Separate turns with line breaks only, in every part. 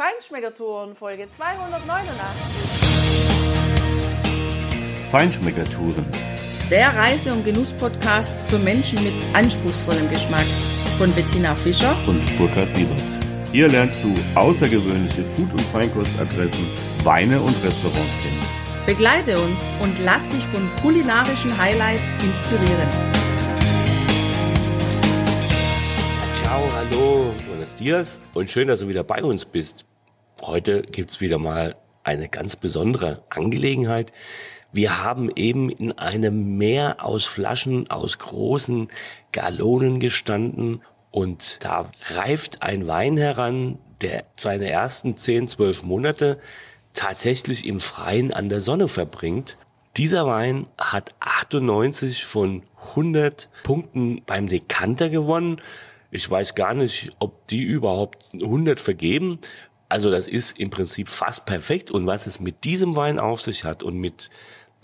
Feinschmeckertouren Folge 289.
Feinschmeckertouren.
Der Reise- und Genuss-Podcast für Menschen mit anspruchsvollem Geschmack von Bettina Fischer
und Burkhard Siebert. Hier lernst du außergewöhnliche Food- und Feinkostadressen, Weine und Restaurants kennen.
Begleite uns und lass dich von kulinarischen Highlights inspirieren.
Ciao, hallo, buenos dias und schön, dass du wieder bei uns bist. Heute gibt's wieder mal eine ganz besondere Angelegenheit. Wir haben eben in einem Meer aus Flaschen, aus großen Gallonen gestanden und da reift ein Wein heran, der seine ersten 10, 12 Monate tatsächlich im Freien an der Sonne verbringt. Dieser Wein hat 98 von 100 Punkten beim Dekanter gewonnen. Ich weiß gar nicht, ob die überhaupt 100 vergeben. Also das ist im Prinzip fast perfekt. Und was es mit diesem Wein auf sich hat und mit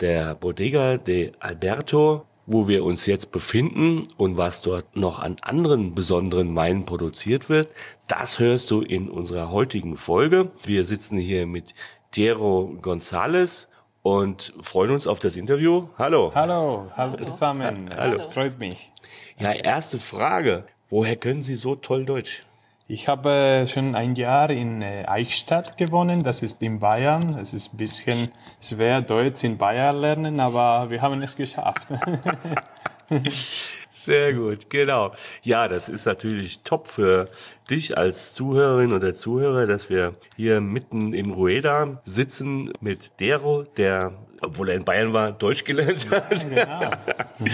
der Bodega de Alberto, wo wir uns jetzt befinden und was dort noch an anderen besonderen Weinen produziert wird, das hörst du in unserer heutigen Folge. Wir sitzen hier mit Diego González und freuen uns auf das Interview. Hallo.
Hallo, hallo zusammen. Hallo. Es freut mich.
Ja, erste Frage. Woher können Sie so toll Deutsch?
Ich habe schon ein Jahr in äh, Eichstätt gewohnt, das ist in Bayern. Es ist ein bisschen schwer, Deutsch in Bayern lernen, aber wir haben es geschafft.
Sehr gut, genau. Ja, das ist natürlich top für dich als Zuhörerin oder Zuhörer, dass wir hier mitten im Rueda sitzen mit Dero, der obwohl er in Bayern war, Deutsch gelernt hat. Ja, genau.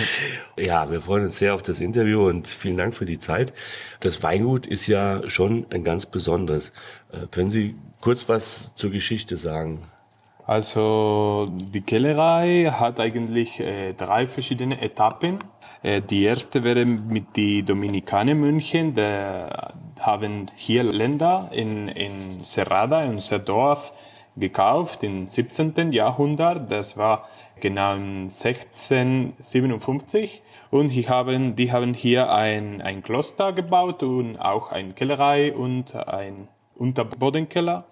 ja, wir freuen uns sehr auf das Interview und vielen Dank für die Zeit. Das Weingut ist ja schon ein ganz besonderes. Äh, können Sie kurz was zur Geschichte sagen?
Also die Kellerei hat eigentlich äh, drei verschiedene Etappen. Äh, die erste wäre mit die Dominikaner München, die haben hier Länder in, in Serrada, in unser Dorf, gekauft im 17. Jahrhundert. Das war genau 1657. Und die haben, die haben hier ein, ein Kloster gebaut und auch eine Kellerei und ein Unterbodenkeller.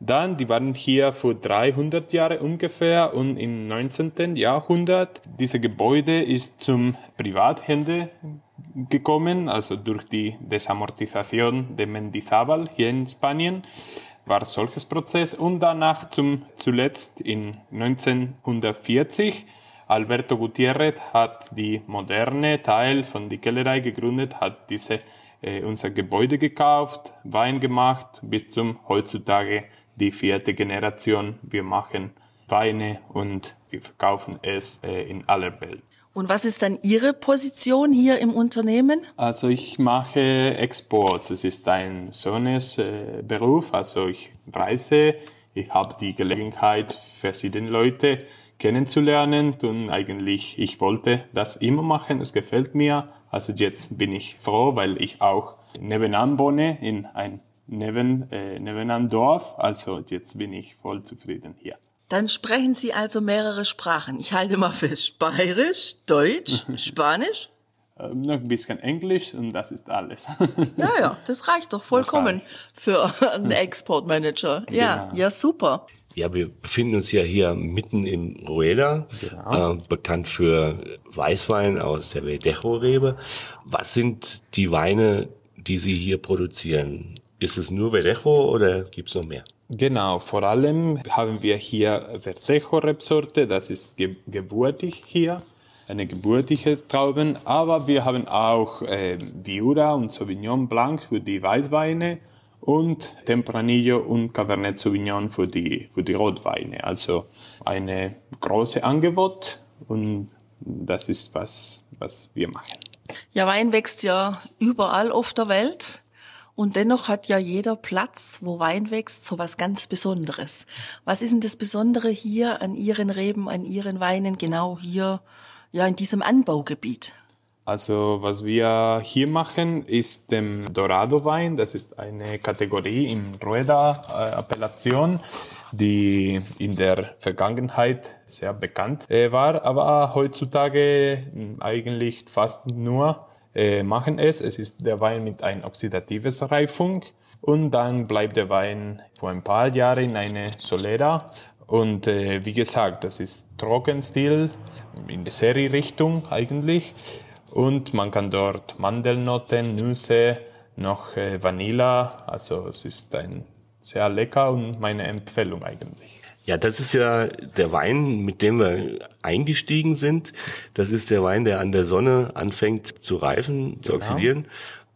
Dann, die waren hier vor 300 Jahren ungefähr und im 19. Jahrhundert, dieses Gebäude ist zum Privathände gekommen, also durch die Desamortisation de Mendizábal hier in Spanien war solches Prozess und danach zum zuletzt in 1940 Alberto Gutiérrez hat die moderne Teil von die Kellerei gegründet, hat diese äh, unser Gebäude gekauft, Wein gemacht bis zum heutzutage die vierte Generation. Wir machen Weine und wir verkaufen es äh, in aller Welt.
Und was ist dann Ihre Position hier im Unternehmen?
Also ich mache Exports. Es ist ein Sohnes äh, Beruf. Also ich reise. Ich habe die Gelegenheit, verschiedene Leute kennenzulernen. Und eigentlich, ich wollte das immer machen. Es gefällt mir. Also jetzt bin ich froh, weil ich auch nebenan wohne in ein neben, äh, nebenan Dorf. Also jetzt bin ich voll zufrieden hier.
Dann sprechen Sie also mehrere Sprachen. Ich halte mal fest. Bayerisch, Deutsch, Spanisch?
Ähm, noch ein bisschen Englisch und das ist alles.
ja, ja, das reicht doch vollkommen reicht. für einen Exportmanager. Ja, genau. ja, super.
Ja, wir befinden uns ja hier mitten in Rueda, genau. äh, bekannt für Weißwein aus der Verdejo-Rebe. Was sind die Weine, die Sie hier produzieren? Ist es nur Verdejo oder gibt's noch mehr?
Genau, vor allem haben wir hier Verdejo-Rebsorte, das ist ge geburtig hier, eine geburtige Trauben, aber wir haben auch äh, Viura und Sauvignon Blanc für die Weißweine und Tempranillo und Cabernet Sauvignon für die, für die Rotweine. Also eine große Angebot und das ist was, was wir machen.
Ja, Wein wächst ja überall auf der Welt. Und dennoch hat ja jeder Platz, wo Wein wächst, so was ganz Besonderes. Was ist denn das Besondere hier an Ihren Reben, an Ihren Weinen, genau hier, ja, in diesem Anbaugebiet?
Also, was wir hier machen, ist dem Dorado-Wein. Das ist eine Kategorie im Rueda-Appellation, die in der Vergangenheit sehr bekannt äh, war, aber heutzutage eigentlich fast nur äh, machen es. Es ist der Wein mit ein oxidatives Reifung und dann bleibt der Wein vor ein paar Jahren in eine Solera. Und äh, wie gesagt, das ist Trockenstil in der Serie-Richtung eigentlich. Und man kann dort Mandelnoten, Nüsse, noch äh, Vanilla. Also es ist ein sehr lecker und meine Empfehlung eigentlich.
Ja, das ist ja der Wein, mit dem wir eingestiegen sind. Das ist der Wein, der an der Sonne anfängt zu reifen, zu genau. oxidieren.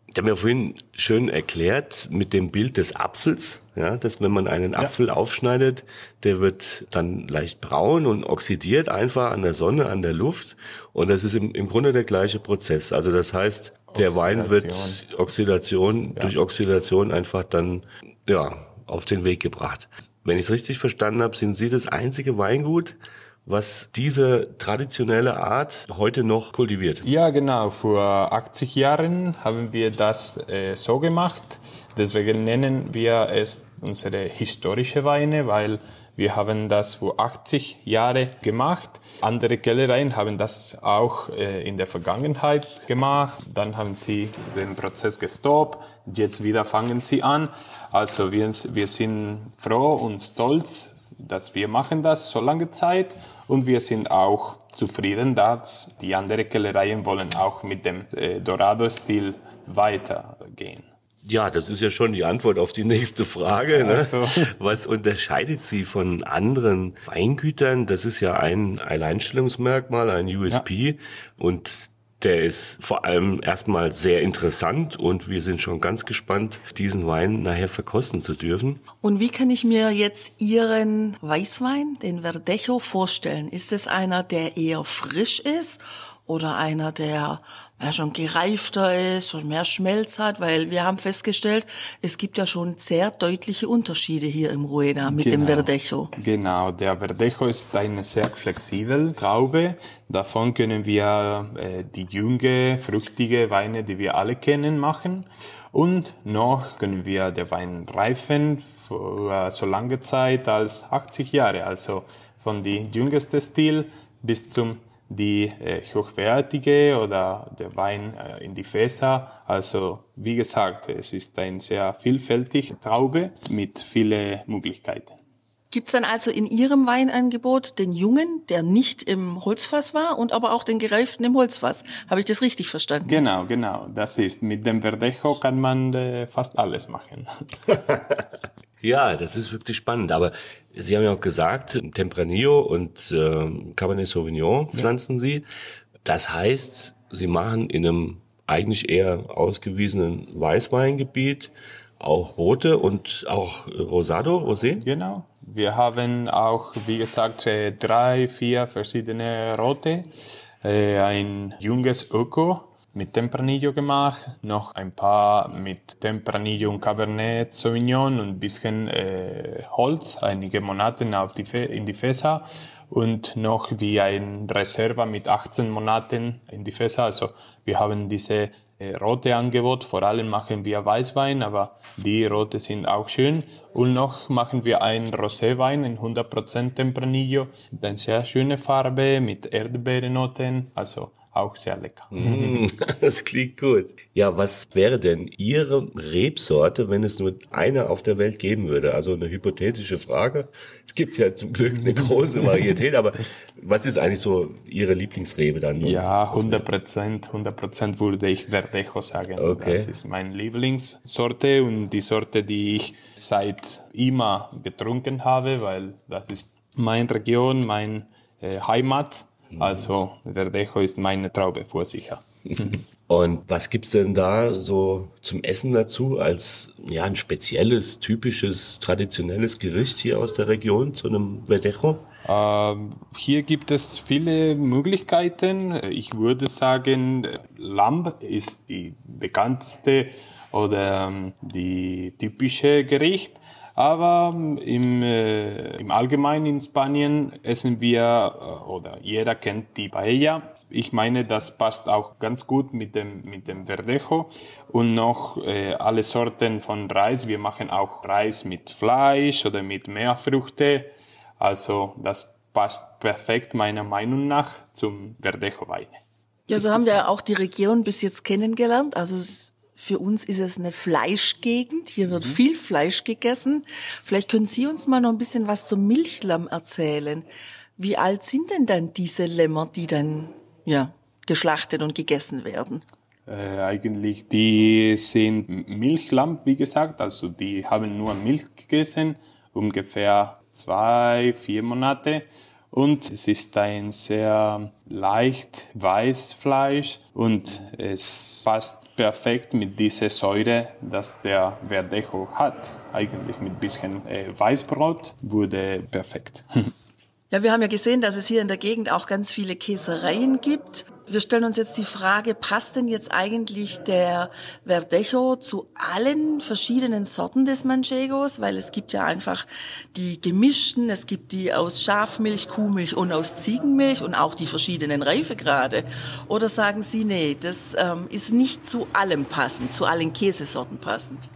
Ich habe mir vorhin schön erklärt mit dem Bild des Apfels, ja, dass wenn man einen Apfel ja. aufschneidet, der wird dann leicht braun und oxidiert einfach an der Sonne, an der Luft. Und das ist im, im Grunde der gleiche Prozess. Also das heißt, der Wein wird Oxidation ja. durch Oxidation einfach dann ja auf den Weg gebracht. Wenn ich es richtig verstanden habe, sind Sie das einzige Weingut, was diese traditionelle Art heute noch kultiviert.
Ja, genau. Vor 80 Jahren haben wir das äh, so gemacht. Deswegen nennen wir es unsere historische Weine, weil wir haben das vor 80 Jahre gemacht. Andere Kellereien haben das auch äh, in der Vergangenheit gemacht. Dann haben sie den Prozess gestoppt. Jetzt wieder fangen sie an. Also wir, wir sind froh und stolz dass wir machen das so lange Zeit und wir sind auch zufrieden, dass die anderen Kellereien wollen auch mit dem äh, Dorado-Stil weitergehen.
Ja, das ist ja schon die Antwort auf die nächste Frage. Ne? Also. Was unterscheidet Sie von anderen Weingütern? Das ist ja ein Alleinstellungsmerkmal, ein USP. Ja. Und der ist vor allem erstmal sehr interessant und wir sind schon ganz gespannt, diesen Wein nachher verkosten zu dürfen.
Und wie kann ich mir jetzt Ihren Weißwein, den Verdecho, vorstellen? Ist es einer, der eher frisch ist oder einer, der ja, schon gereifter ist und mehr Schmelz hat, weil wir haben festgestellt, es gibt ja schon sehr deutliche Unterschiede hier im Rueda mit genau, dem Verdecho.
Genau, der Verdecho ist eine sehr flexible Traube. Davon können wir äh, die junge, fruchtige Weine, die wir alle kennen, machen. Und noch können wir den Wein reifen für so lange Zeit als 80 Jahre, also von die jüngeste Stil bis zum die äh, hochwertige oder der Wein äh, in die Fässer. Also wie gesagt, es ist ein sehr vielfältige Traube mit vielen Möglichkeiten.
Gibt es dann also in Ihrem Weinangebot den Jungen, der nicht im Holzfass war, und aber auch den gereiften im Holzfass? Habe ich das richtig verstanden?
Genau, genau. Das ist mit dem Verdejo kann man äh, fast alles machen.
ja, das ist wirklich spannend. Aber Sie haben ja auch gesagt, Tempranillo und äh, Cabernet Sauvignon pflanzen ja. Sie. Das heißt, Sie machen in einem eigentlich eher ausgewiesenen Weißweingebiet auch rote und auch Rosado, Rosé?
Genau. Wir haben auch, wie gesagt, äh, drei, vier verschiedene Rote. Äh, ein junges Öko mit Tempranillo gemacht, noch ein paar mit Tempranillo und Cabernet Sauvignon und ein bisschen äh, Holz, einige Monate auf die in die Fässer und noch wie ein Reserva mit 18 Monaten in die Fässer. Also wir haben diese äh, rote Angebot. Vor allem machen wir Weißwein, aber die rote sind auch schön. Und noch machen wir einen Roséwein in 100% Tempranillo. Eine sehr schöne Farbe mit Erdbeernoten. Also auch sehr lecker.
Mm, das klingt gut. Ja, was wäre denn Ihre Rebsorte, wenn es nur eine auf der Welt geben würde? Also eine hypothetische Frage. Es gibt ja zum Glück eine große Varietät, aber was ist eigentlich so Ihre Lieblingsrebe dann?
Ja, 100 Prozent, 100 Prozent würde ich Verdejo sagen. Okay. Das ist meine Lieblingssorte und die Sorte, die ich seit immer getrunken habe, weil das ist meine Region, mein äh, Heimat also Verdejo ist meine Traube vor sicher.
Und was gibt's denn da so zum Essen dazu als ja ein spezielles, typisches, traditionelles Gericht hier aus der Region zu einem Verdejo?
Ähm, hier gibt es viele Möglichkeiten. Ich würde sagen, Lamm ist die bekannteste oder ähm, die typische Gericht. Aber im, äh, im Allgemeinen in Spanien essen wir äh, oder jeder kennt die Paella. Ich meine, das passt auch ganz gut mit dem, mit dem Verdejo und noch äh, alle Sorten von Reis. Wir machen auch Reis mit Fleisch oder mit Meerfrüchte. Also das passt perfekt meiner Meinung nach zum Verdejo-Wein.
Ja, so haben wir auch die Region bis jetzt kennengelernt. Also für uns ist es eine Fleischgegend. Hier wird mhm. viel Fleisch gegessen. Vielleicht können Sie uns mal noch ein bisschen was zum Milchlamm erzählen. Wie alt sind denn dann diese Lämmer, die dann ja geschlachtet und gegessen werden?
Äh, eigentlich, die sind Milchlamm, wie gesagt, also die haben nur Milch gegessen, ungefähr zwei, vier Monate. Und es ist ein sehr leicht weiß Fleisch und es passt perfekt mit dieser Säure, dass der Verdejo hat. Eigentlich mit bisschen äh, Weißbrot wurde perfekt.
Ja, wir haben ja gesehen, dass es hier in der Gegend auch ganz viele Käsereien gibt. Wir stellen uns jetzt die Frage, passt denn jetzt eigentlich der Verdejo zu allen verschiedenen Sorten des Manchegos? Weil es gibt ja einfach die gemischten, es gibt die aus Schafmilch, Kuhmilch und aus Ziegenmilch und auch die verschiedenen Reifegrade. Oder sagen Sie, nee, das ähm, ist nicht zu allem passend, zu allen Käsesorten passend?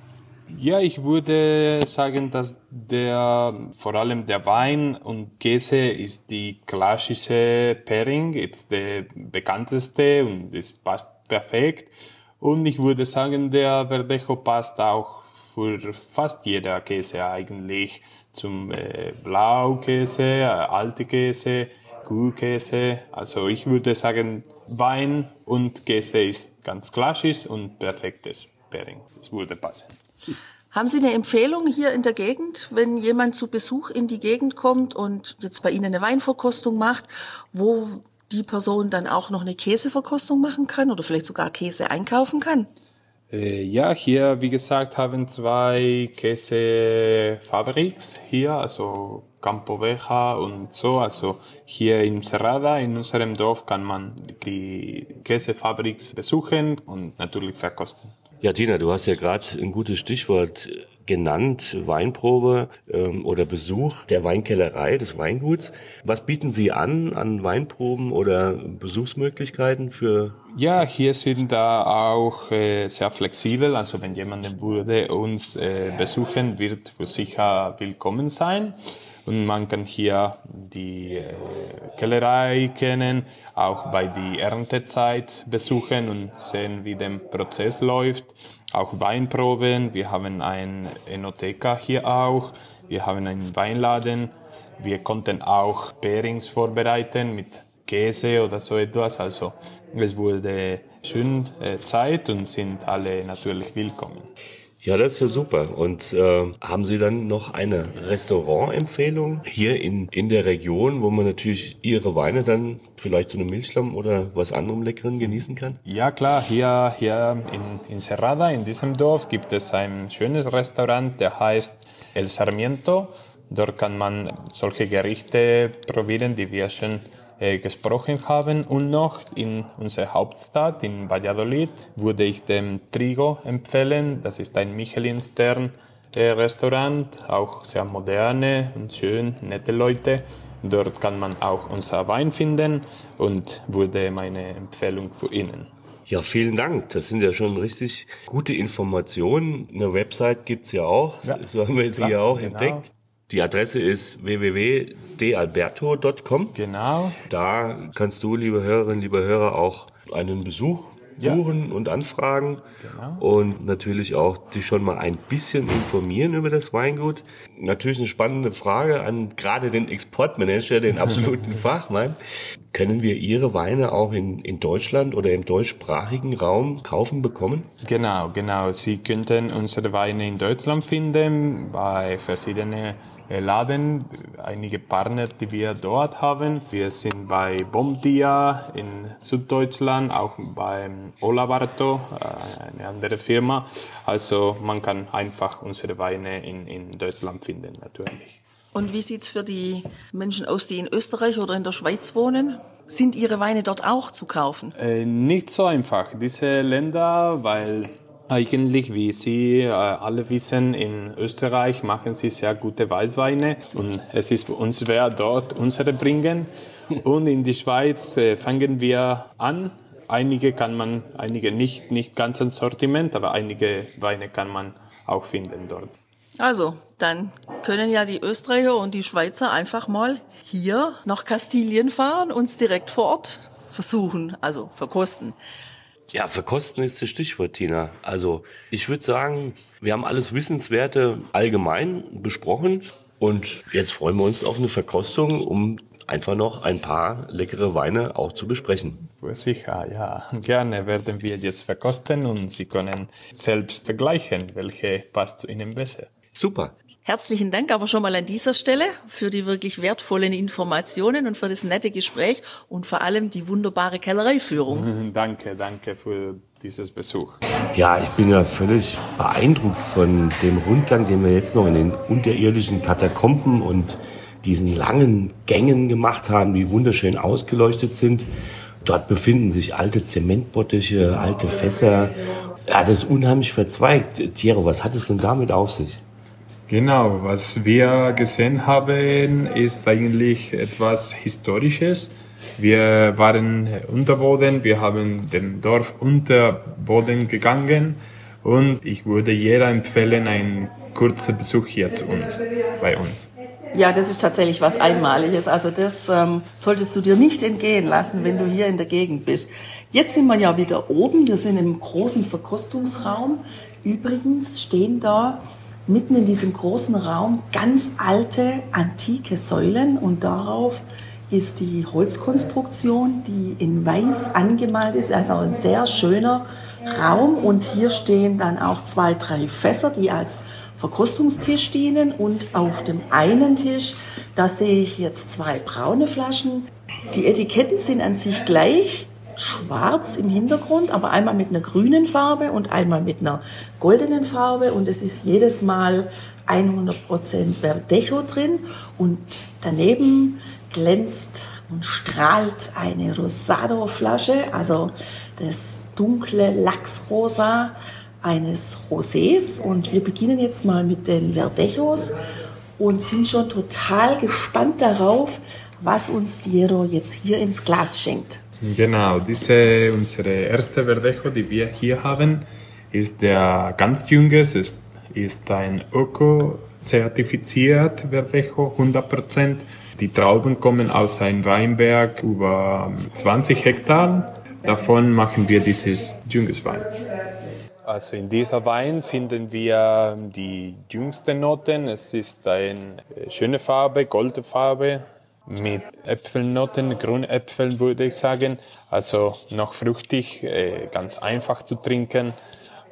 Ja, ich würde sagen, dass der, vor allem der Wein und Käse ist die klassische Pairing, ist der bekannteste und es passt perfekt. Und ich würde sagen, der Verdejo passt auch für fast jeder Käse eigentlich. Zum äh, Blaukäse, äh, alte Käse, Kuhkäse. Also ich würde sagen, Wein und Käse ist ganz klassisch und perfektes Pairing. Es würde passen.
Haben Sie eine Empfehlung hier in der Gegend, wenn jemand zu Besuch in die Gegend kommt und jetzt bei Ihnen eine Weinverkostung macht, wo die Person dann auch noch eine Käseverkostung machen kann oder vielleicht sogar Käse einkaufen kann?
Äh, ja, hier, wie gesagt, haben zwei Käsefabriks hier, also Campo Veja und so. Also hier in Serrada, in unserem Dorf, kann man die Käsefabriks besuchen und natürlich verkosten.
Ja, Tina, du hast ja gerade ein gutes Stichwort genannt, Weinprobe ähm, oder Besuch der Weinkellerei, des Weinguts. Was bieten Sie an an Weinproben oder Besuchsmöglichkeiten für?
Ja, hier sind da auch äh, sehr flexibel. Also wenn jemand würde uns äh, besuchen, wird für sicher willkommen sein. Und man kann hier die äh, Kellerei kennen, auch bei die Erntezeit besuchen und sehen, wie der Prozess läuft. Auch Weinproben. Wir haben ein Enotheka hier auch. Wir haben einen Weinladen. Wir konnten auch Pairings vorbereiten mit Käse oder so etwas. Also es wurde schön äh, Zeit und sind alle natürlich willkommen.
Ja, das ist ja super. Und äh, haben Sie dann noch eine Restaurantempfehlung hier in, in der Region, wo man natürlich Ihre Weine dann vielleicht zu einem Milchlamm oder was anderem Leckeren genießen kann?
Ja, klar. Hier, hier in, in Serrada, in diesem Dorf, gibt es ein schönes Restaurant, der heißt El Sarmiento. Dort kann man solche Gerichte probieren, die wir schon äh, gesprochen haben. Und noch in unserer Hauptstadt, in Valladolid, würde ich dem Trigo empfehlen. Das ist ein Michelin-Stern. Restaurant, auch sehr moderne und schön, nette Leute. Dort kann man auch unser Wein finden und würde meine Empfehlung für Ihnen.
Ja, vielen Dank. Das sind ja schon richtig gute Informationen. Eine Website gibt's ja auch. Ja, so haben wir sie ja auch genau. entdeckt. Die Adresse ist www.dalberto.com.
Genau.
Da kannst du, liebe Hörerinnen, liebe Hörer, auch einen Besuch buchen ja. und anfragen genau. und natürlich auch dich schon mal ein bisschen informieren über das Weingut. Natürlich eine spannende Frage an gerade den Exportmanager, den absoluten Fachmann. Können wir Ihre Weine auch in, in Deutschland oder im deutschsprachigen Raum kaufen bekommen?
Genau, genau. Sie könnten unsere Weine in Deutschland finden bei verschiedenen Laden, einige Partner, die wir dort haben. Wir sind bei Bomdia in Süddeutschland, auch beim Olavarto, äh, eine andere Firma. Also man kann einfach unsere Weine in, in Deutschland finden, natürlich.
Und wie sieht's für die Menschen aus, die in Österreich oder in der Schweiz wohnen? Sind Ihre Weine dort auch zu kaufen?
Äh, nicht so einfach. Diese Länder, weil eigentlich, wie Sie äh, alle wissen, in Österreich machen Sie sehr gute Weißweine und es ist für uns schwer, dort unsere bringen. Und in die Schweiz äh, fangen wir an. Einige kann man, einige nicht, nicht ganz ein Sortiment, aber einige Weine kann man auch finden dort.
Also, dann können ja die Österreicher und die Schweizer einfach mal hier nach Kastilien fahren, uns direkt vor Ort versuchen, also verkosten.
Ja, verkosten ist das Stichwort, Tina. Also ich würde sagen, wir haben alles Wissenswerte allgemein besprochen und jetzt freuen wir uns auf eine Verkostung, um einfach noch ein paar leckere Weine auch zu besprechen.
Sicher, ja. Gerne werden wir jetzt verkosten und Sie können selbst vergleichen, welche passt zu Ihnen besser.
Super.
Herzlichen Dank aber schon mal an dieser Stelle für die wirklich wertvollen Informationen und für das nette Gespräch und vor allem die wunderbare Kellereiführung.
Danke, danke für dieses Besuch.
Ja, ich bin ja völlig beeindruckt von dem Rundgang, den wir jetzt noch in den unterirdischen Katakomben und diesen langen Gängen gemacht haben, die wunderschön ausgeleuchtet sind. Dort befinden sich alte Zementbottiche, alte Fässer. Ja, das ist unheimlich verzweigt. Thierry, was hat es denn damit auf sich?
Genau, was wir gesehen haben, ist eigentlich etwas Historisches. Wir waren unter Boden, wir haben den Dorf unter Boden gegangen und ich würde jeder empfehlen, einen kurzen Besuch hier zu uns, bei uns.
Ja, das ist tatsächlich was Einmaliges. Also das ähm, solltest du dir nicht entgehen lassen, wenn du hier in der Gegend bist. Jetzt sind wir ja wieder oben. Wir sind im großen Verkostungsraum. Übrigens stehen da mitten in diesem großen Raum ganz alte, antike Säulen und darauf ist die Holzkonstruktion, die in weiß angemalt ist, also ein sehr schöner Raum. Und hier stehen dann auch zwei, drei Fässer, die als Verkostungstisch dienen. Und auf dem einen Tisch, da sehe ich jetzt zwei braune Flaschen. Die Etiketten sind an sich gleich, schwarz im Hintergrund, aber einmal mit einer grünen Farbe und einmal mit einer goldenen Farbe. Und es ist jedes Mal 100% Verdecho drin. Und daneben glänzt und strahlt eine Rosado-Flasche, also das dunkle Lachsrosa eines Rosés. Und wir beginnen jetzt mal mit den Verdejos und sind schon total gespannt darauf, was uns Diero jetzt hier ins Glas schenkt.
Genau, diese unsere erste Verdejo, die wir hier haben, ist der ganz jünges, ist, ist ein Öko-zertifiziert Verdejo, 100%. Die Trauben kommen aus einem Weinberg über 20 Hektar. Davon machen wir dieses jünges Wein. Also in dieser Wein finden wir die jüngsten Noten. Es ist eine schöne Farbe, goldene Farbe, mit Äpfelnoten, Grünäpfeln würde ich sagen. Also noch fruchtig, äh, ganz einfach zu trinken.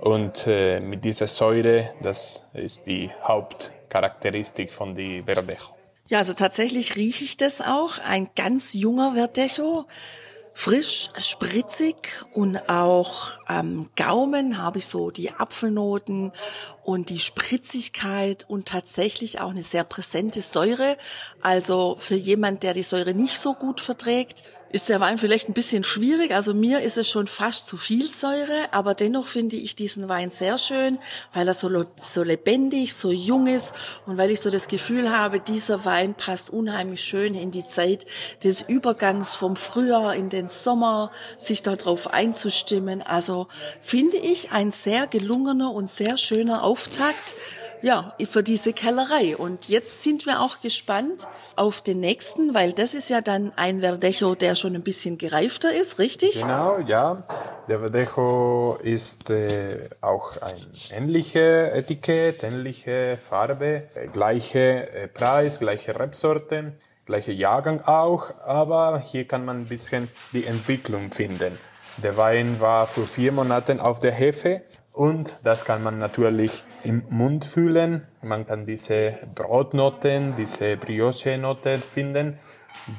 Und äh, mit dieser Säure, das ist die Hauptcharakteristik von die Verdejo.
Ja, also tatsächlich rieche ich das auch. Ein ganz junger Verdecho frisch, spritzig und auch am Gaumen habe ich so die Apfelnoten und die Spritzigkeit und tatsächlich auch eine sehr präsente Säure. Also für jemand, der die Säure nicht so gut verträgt, ist der Wein vielleicht ein bisschen schwierig. Also mir ist es schon fast zu viel Säure, aber dennoch finde ich diesen Wein sehr schön, weil er so, so lebendig, so jung ist und weil ich so das Gefühl habe, dieser Wein passt unheimlich schön in die Zeit des Übergangs vom Frühjahr in den Sommer, sich darauf einzustimmen. Also finde ich ein sehr gelungener und sehr schöner Auftakt ja, für diese Kellerei. Und jetzt sind wir auch gespannt auf den nächsten, weil das ist ja dann ein Verdecho, der schon ein bisschen gereifter ist, richtig?
Genau, ja. Der Verdecho ist äh, auch ein ähnliches Etikett, ähnliche Farbe, äh, gleiche äh, Preis, gleiche Rebsorten, gleiche Jahrgang auch, aber hier kann man ein bisschen die Entwicklung finden. Der Wein war vor vier Monaten auf der Hefe und das kann man natürlich im Mund fühlen. Man kann diese Brotnoten, diese Brioche-Note finden.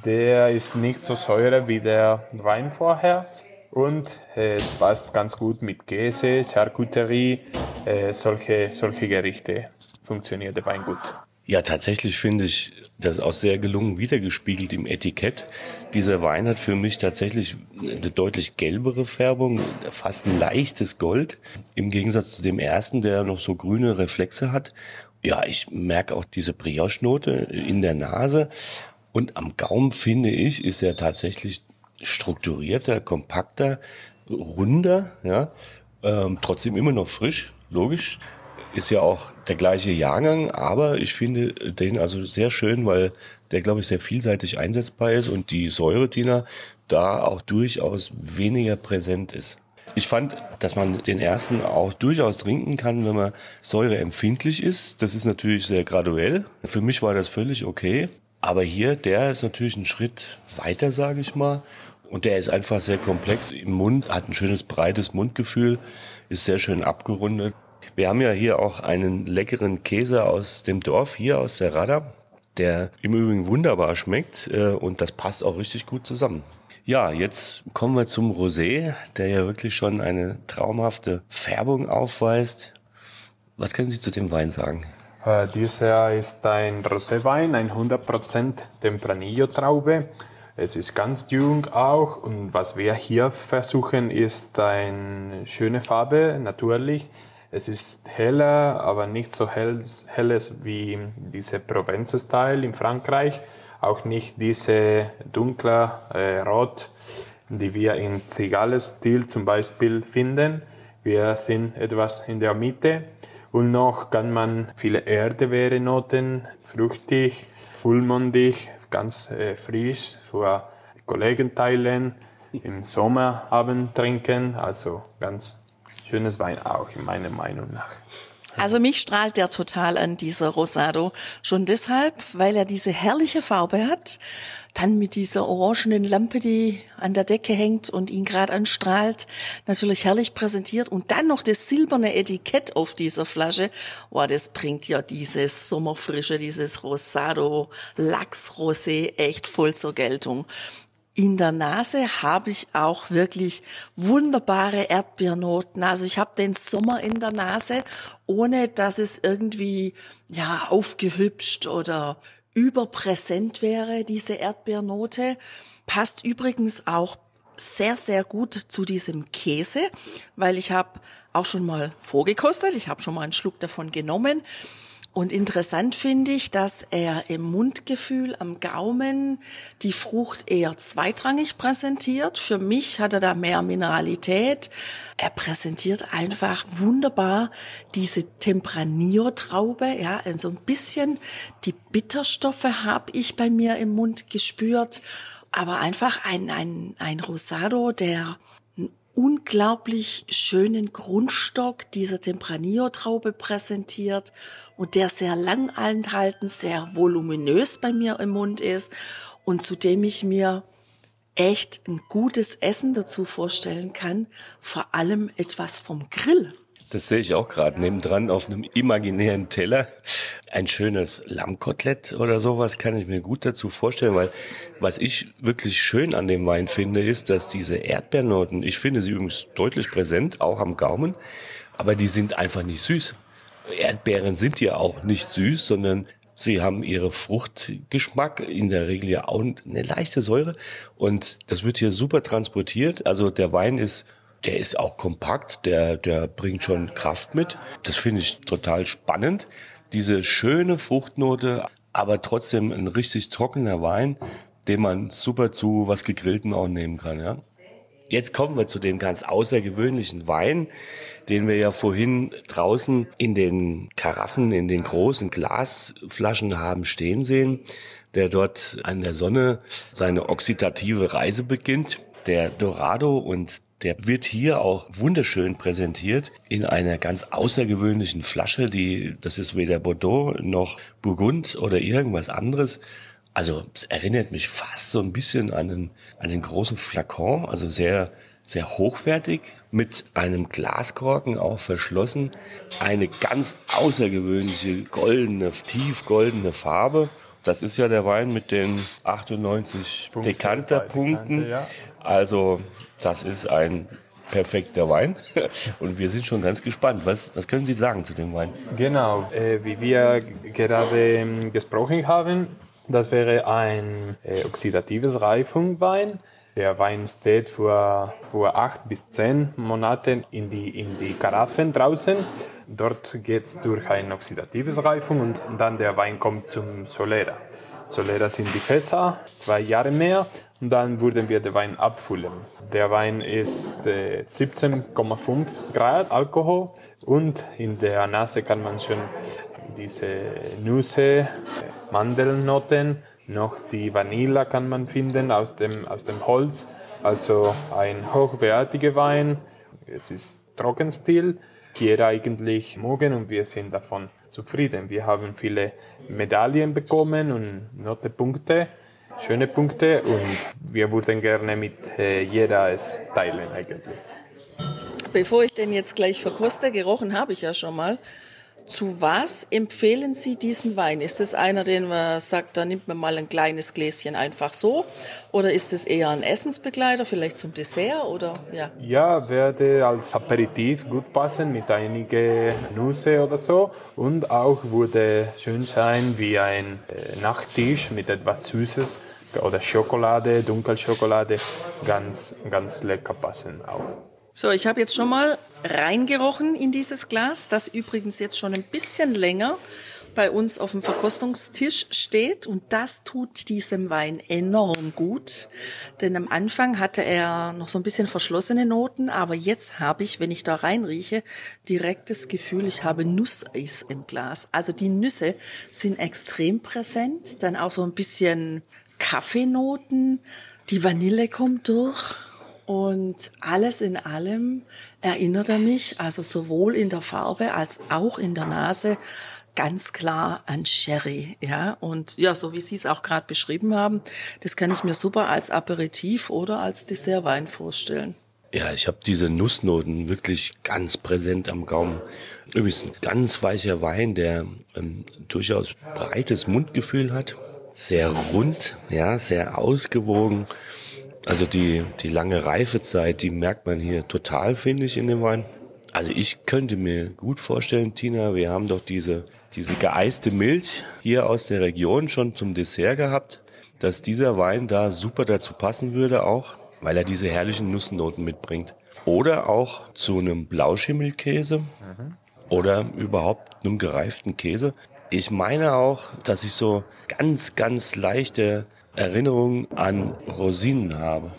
Der ist nicht so säure wie der Wein vorher. Und äh, es passt ganz gut mit Käse, Charcuterie, äh, solche, solche Gerichte funktioniert der Wein gut.
Ja, tatsächlich finde ich das auch sehr gelungen wiedergespiegelt im Etikett. Dieser Wein hat für mich tatsächlich eine deutlich gelbere Färbung, fast ein leichtes Gold, im Gegensatz zu dem ersten, der noch so grüne Reflexe hat. Ja, ich merke auch diese Brioche-Note in der Nase und am Gaumen finde ich, ist er tatsächlich strukturierter, kompakter, runder, ja, ähm, trotzdem immer noch frisch, logisch Ist ja auch der gleiche Jahrgang, aber ich finde den also sehr schön, weil der, glaube ich, sehr vielseitig einsetzbar ist und die Säure, die da auch durchaus weniger präsent ist. Ich fand, dass man den ersten auch durchaus trinken kann, wenn man säureempfindlich ist. Das ist natürlich sehr graduell. Für mich war das völlig okay. Aber hier, der ist natürlich ein Schritt weiter, sage ich mal. Und der ist einfach sehr komplex im Mund, hat ein schönes breites Mundgefühl, ist sehr schön abgerundet. Wir haben ja hier auch einen leckeren Käse aus dem Dorf, hier aus der Radda, der im Übrigen wunderbar schmeckt äh, und das passt auch richtig gut zusammen. Ja, jetzt kommen wir zum Rosé, der ja wirklich schon eine traumhafte Färbung aufweist. Was können Sie zu dem Wein sagen?
Uh, dieser ist ein Roséwein, ein 100% Tempranillo-Traube. Es ist ganz jung auch und was wir hier versuchen ist eine schöne Farbe, natürlich. Es ist heller, aber nicht so hell, helles wie diese Provence-Style in Frankreich auch nicht diese dunkle äh, Rot, die wir in Zigales-Stil zum Beispiel finden. Wir sind etwas in der Mitte und noch kann man viele Erdbeere-Noten, fruchtig, vollmundig, ganz äh, frisch für Kollegen teilen, im Sommerabend trinken. Also ganz schönes Wein auch, in meiner Meinung nach.
Also mich strahlt der total an, dieser Rosado. Schon deshalb, weil er diese herrliche Farbe hat, dann mit dieser orangenen Lampe, die an der Decke hängt und ihn gerade anstrahlt, natürlich herrlich präsentiert und dann noch das silberne Etikett auf dieser Flasche. Boah, das bringt ja dieses Sommerfrische, dieses Rosado Lachsrosé echt voll zur Geltung. In der Nase habe ich auch wirklich wunderbare Erdbeernoten. Also ich habe den Sommer in der Nase, ohne dass es irgendwie ja aufgehübscht oder überpräsent wäre, diese Erdbeernote. Passt übrigens auch sehr, sehr gut zu diesem Käse, weil ich habe auch schon mal vorgekostet, ich habe schon mal einen Schluck davon genommen und interessant finde ich, dass er im Mundgefühl, am Gaumen die Frucht eher zweitrangig präsentiert. Für mich hat er da mehr Mineralität. Er präsentiert einfach wunderbar diese Tempranillo-Traube. Ja, so ein bisschen die Bitterstoffe habe ich bei mir im Mund gespürt. Aber einfach ein, ein, ein Rosado, der unglaublich schönen Grundstock dieser Tempranillo-Traube präsentiert und der sehr lang anhaltend, sehr voluminös bei mir im Mund ist und zu dem ich mir echt ein gutes Essen dazu vorstellen kann, vor allem etwas vom Grill.
Das sehe ich auch gerade nebendran auf einem imaginären Teller. Ein schönes Lammkotelett oder sowas kann ich mir gut dazu vorstellen, weil was ich wirklich schön an dem Wein finde, ist, dass diese Erdbeernoten, ich finde sie übrigens deutlich präsent, auch am Gaumen, aber die sind einfach nicht süß. Erdbeeren sind ja auch nicht süß, sondern Sie haben ihre Fruchtgeschmack, in der Regel ja auch eine leichte Säure. Und das wird hier super transportiert. Also der Wein ist der ist auch kompakt, der, der bringt schon Kraft mit. Das finde ich total spannend. Diese schöne Fruchtnote, aber trotzdem ein richtig trockener Wein, den man super zu was Gegrillten auch nehmen kann, ja. Jetzt kommen wir zu dem ganz außergewöhnlichen Wein, den wir ja vorhin draußen in den Karaffen, in den großen Glasflaschen haben stehen sehen, der dort an der Sonne seine oxidative Reise beginnt. Der Dorado und der wird hier auch wunderschön präsentiert in einer ganz außergewöhnlichen Flasche, die, das ist weder Bordeaux noch Burgund oder irgendwas anderes. Also es erinnert mich fast so ein bisschen an einen, an einen großen Flakon, also sehr, sehr hochwertig, mit einem Glaskorken auch verschlossen. Eine ganz außergewöhnliche goldene, tiefgoldene Farbe. Das ist ja der Wein mit den 98 Dekanterpunkten. Ja. Also das ist ein perfekter Wein und wir sind schon ganz gespannt. Was, was können Sie sagen zu dem Wein?
Genau, äh, wie wir gerade ähm, gesprochen haben, das wäre ein äh, oxidatives Reifungwein. Der Wein steht für, für acht bis zehn Monate in die, in die Karaffen draußen. Dort geht es durch ein oxidatives Reifung und dann der Wein kommt zum Solera. Solera sind die Fässer, zwei Jahre mehr. Und dann würden wir den Wein abfüllen. Der Wein ist äh, 17,5 Grad Alkohol und in der Nase kann man schon diese Nüsse, Mandelnoten, noch die Vanille kann man finden aus dem, aus dem Holz. Also ein hochwertiger Wein. Es ist Trockenstil. Jeder eigentlich mögen und wir sind davon zufrieden. Wir haben viele Medaillen bekommen und Notepunkte, schöne Punkte und wir würden gerne mit äh, jeder es teilen eigentlich.
Bevor ich den jetzt gleich verkoste, gerochen habe ich ja schon mal. Zu was empfehlen Sie diesen Wein? Ist es einer, den man sagt, da nimmt man mal ein kleines Gläschen einfach so? Oder ist es eher ein Essensbegleiter, vielleicht zum Dessert? Oder, ja?
ja, werde als Aperitif gut passen mit einigen Nüsse oder so. Und auch würde schön sein wie ein äh, Nachttisch mit etwas Süßes oder Schokolade, Dunkelschokolade. Ganz, ganz lecker passen auch.
So, ich habe jetzt schon mal reingerochen in dieses Glas, das übrigens jetzt schon ein bisschen länger bei uns auf dem Verkostungstisch steht. Und das tut diesem Wein enorm gut, denn am Anfang hatte er noch so ein bisschen verschlossene Noten, aber jetzt habe ich, wenn ich da reinrieche, direkt das Gefühl, ich habe Nusseis im Glas. Also die Nüsse sind extrem präsent, dann auch so ein bisschen Kaffeenoten, die Vanille kommt durch und alles in allem erinnert er mich, also sowohl in der Farbe als auch in der Nase, ganz klar an Sherry, ja. Und ja, so wie Sie es auch gerade beschrieben haben, das kann ich mir super als Aperitif oder als Dessertwein vorstellen.
Ja, ich habe diese Nussnoten wirklich ganz präsent am Gaumen. Übrigens ein ganz weicher Wein, der ähm, durchaus breites Mundgefühl hat, sehr rund, ja, sehr ausgewogen also die, die lange Reifezeit, die merkt man hier total, finde ich, in dem Wein. Also ich könnte mir gut vorstellen, Tina, wir haben doch diese, diese geeiste Milch hier aus der Region schon zum Dessert gehabt, dass dieser Wein da super dazu passen würde auch, weil er diese herrlichen Nussnoten mitbringt. Oder auch zu einem Blauschimmelkäse mhm. oder überhaupt einem gereiften Käse. Ich meine auch, dass ich so ganz, ganz leichte Erinnerung an Rosinen habe.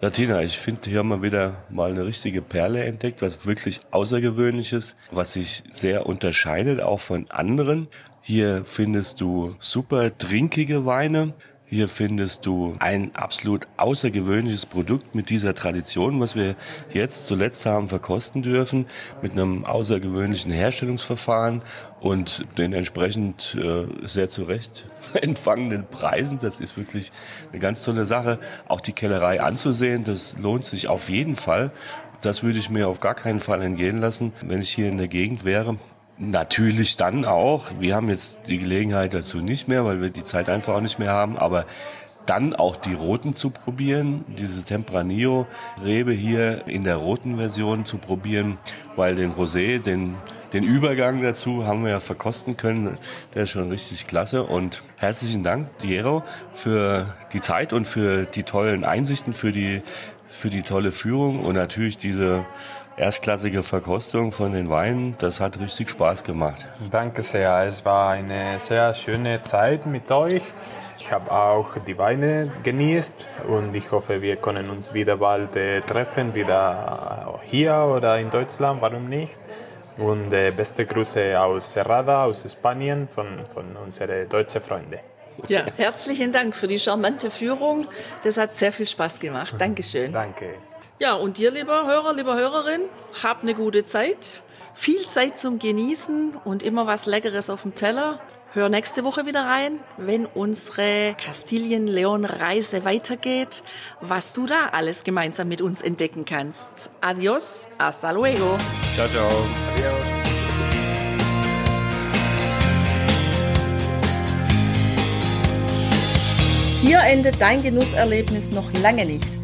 Latina, ich finde, hier haben wir wieder mal eine richtige Perle entdeckt, was wirklich Außergewöhnliches, was sich sehr unterscheidet, auch von anderen. Hier findest du super trinkige Weine, hier findest du ein absolut außergewöhnliches Produkt mit dieser Tradition, was wir jetzt zuletzt haben verkosten dürfen, mit einem außergewöhnlichen Herstellungsverfahren und den entsprechend äh, sehr zurecht empfangenen Preisen. Das ist wirklich eine ganz tolle Sache. Auch die Kellerei anzusehen, das lohnt sich auf jeden Fall. Das würde ich mir auf gar keinen Fall entgehen lassen, wenn ich hier in der Gegend wäre. Natürlich dann auch, wir haben jetzt die Gelegenheit dazu nicht mehr, weil wir die Zeit einfach auch nicht mehr haben, aber dann auch die roten zu probieren, diese Tempranillo-Rebe hier in der roten Version zu probieren, weil den Rosé, den, den Übergang dazu haben wir ja verkosten können, der ist schon richtig klasse. Und herzlichen Dank, Diero, für die Zeit und für die tollen Einsichten, für die, für die tolle Führung und natürlich diese erstklassige Verkostung von den Weinen. Das hat richtig Spaß gemacht.
Danke sehr. Es war eine sehr schöne Zeit mit euch. Ich habe auch die Weine genießt und ich hoffe, wir können uns wieder bald äh, treffen, wieder äh, hier oder in Deutschland, warum nicht? Und äh, beste Grüße aus Serrada, aus Spanien, von, von unseren deutschen Freunden.
Ja, herzlichen Dank für die charmante Führung. Das hat sehr viel Spaß gemacht. Dankeschön.
Danke.
Ja, und dir, lieber Hörer, lieber Hörerin, habt eine gute Zeit. Viel Zeit zum Genießen und immer was Leckeres auf dem Teller. Hör nächste Woche wieder rein, wenn unsere Kastilien-Leon-Reise weitergeht, was du da alles gemeinsam mit uns entdecken kannst. Adios, hasta luego.
Ciao, ciao. Adios.
Hier endet dein Genusserlebnis noch lange nicht.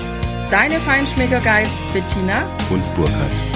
Deine Feinschmecker Guides Bettina
Und Burkhard.